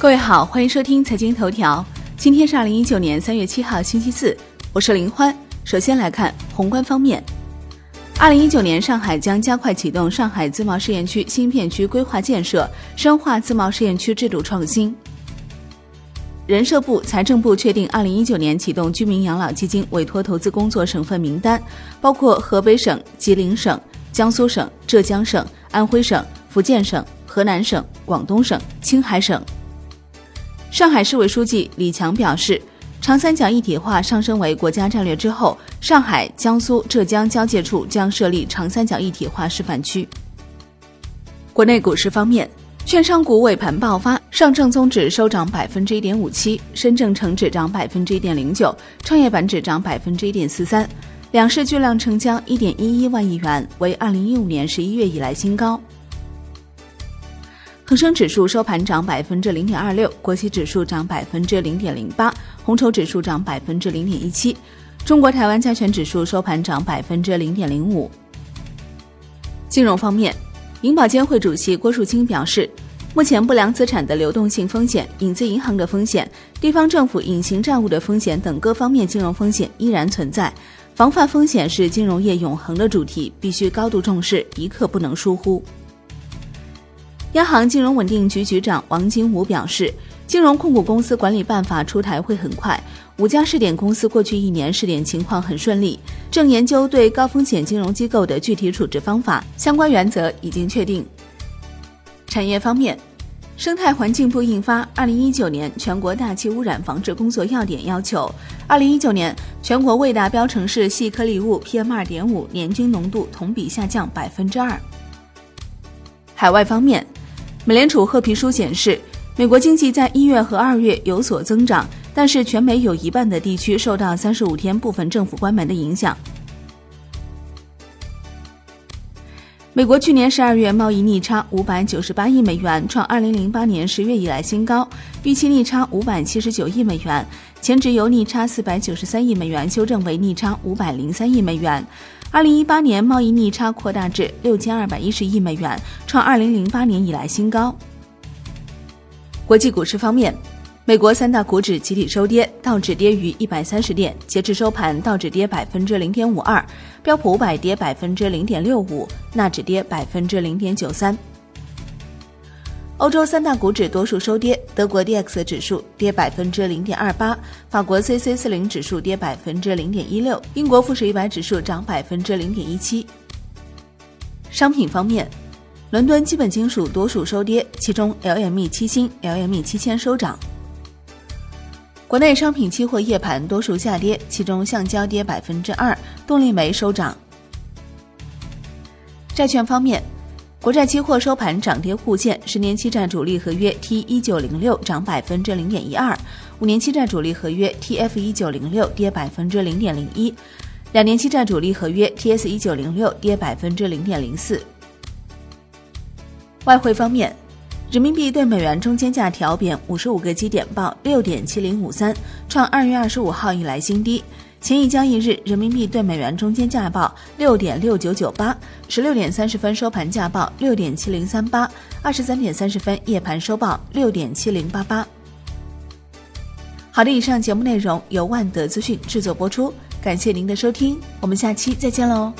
各位好，欢迎收听财经头条。今天是二零一九年三月七号，星期四，我是林欢。首先来看宏观方面，二零一九年上海将加快启动上海自贸试验区新片区规划建设，深化自贸试验区制度创新。人社部、财政部确定二零一九年启动居民养老基金委托投资工作省份名单，包括河北省、吉林省、江苏省、浙江省、安徽省、福建省、河南省、广东省、青海省。上海市委书记李强表示，长三角一体化上升为国家战略之后，上海、江苏、浙江交界处将设立长三角一体化示范区。国内股市方面，券商股尾盘爆发，上证综指收涨百分之一点五七，深证成指涨百分之一点零九，创业板指涨百分之一点四三，两市巨量成交一点一一万亿元，为二零一五年十一月以来新高。恒生指数收盘涨百分之零点二六，国企指数涨百分之零点零八，红筹指数涨百分之零点一七，中国台湾加权指数收盘涨百分之零点零五。金融方面，银保监会主席郭树清表示，目前不良资产的流动性风险、影子银行的风险、地方政府隐形债务的风险等各方面金融风险依然存在，防范风险是金融业永恒的主题，必须高度重视，一刻不能疏忽。央行金融稳定局局长王金武表示，金融控股公司管理办法出台会很快。五家试点公司过去一年试点情况很顺利，正研究对高风险金融机构的具体处置方法，相关原则已经确定。产业方面，生态环境部印发《二零一九年全国大气污染防治工作要点》，要求二零一九年全国未达标城市细颗粒物 PM 二点五年均浓度同比下降百分之二。海外方面。美联储褐皮书显示，美国经济在一月和二月有所增长，但是全美有一半的地区受到三十五天部分政府关门的影响。美国去年十二月贸易逆差五百九十八亿美元，创二零零八年十月以来新高，预期逆差五百七十九亿美元，前值由逆差四百九十三亿美元修正为逆差五百零三亿美元。二零一八年贸易逆差扩大至六千二百一十亿美元，创二零零八年以来新高。国际股市方面，美国三大股指集体收跌，道指跌逾一百三十点，截至收盘，道指跌百分之零点五二，标普五百跌百分之零点六五，纳指跌百分之零点九三。欧洲三大股指多数收跌，德国 D X 指数跌百分之零点二八，法国 C C 四零指数跌百分之零点一六，英国富时一百指数涨百分之零点一七。商品方面，伦敦基本金属多数收跌，其中 L M E 七星、L M E 七千收涨。国内商品期货夜盘多数下跌，其中橡胶跌百分之二，动力煤收涨。债券方面。国债期货收盘涨跌互现，十年期债主力合约 T 一九零六涨百分之零点一二，五年期债主力合约 T F 一九零六跌百分之零点零一，两年期债主力合约 T S 一九零六跌百分之零点零四。外汇方面，人民币对美元中间价调贬五十五个基点，报六点七零五三，创二月二十五号以来新低。前一交易日，人民币对美元中间价报六点六九九八，十六点三十分收盘价报六点七零三八，二十三点三十分夜盘收报六点七零八八。好的，以上节目内容由万德资讯制作播出，感谢您的收听，我们下期再见喽。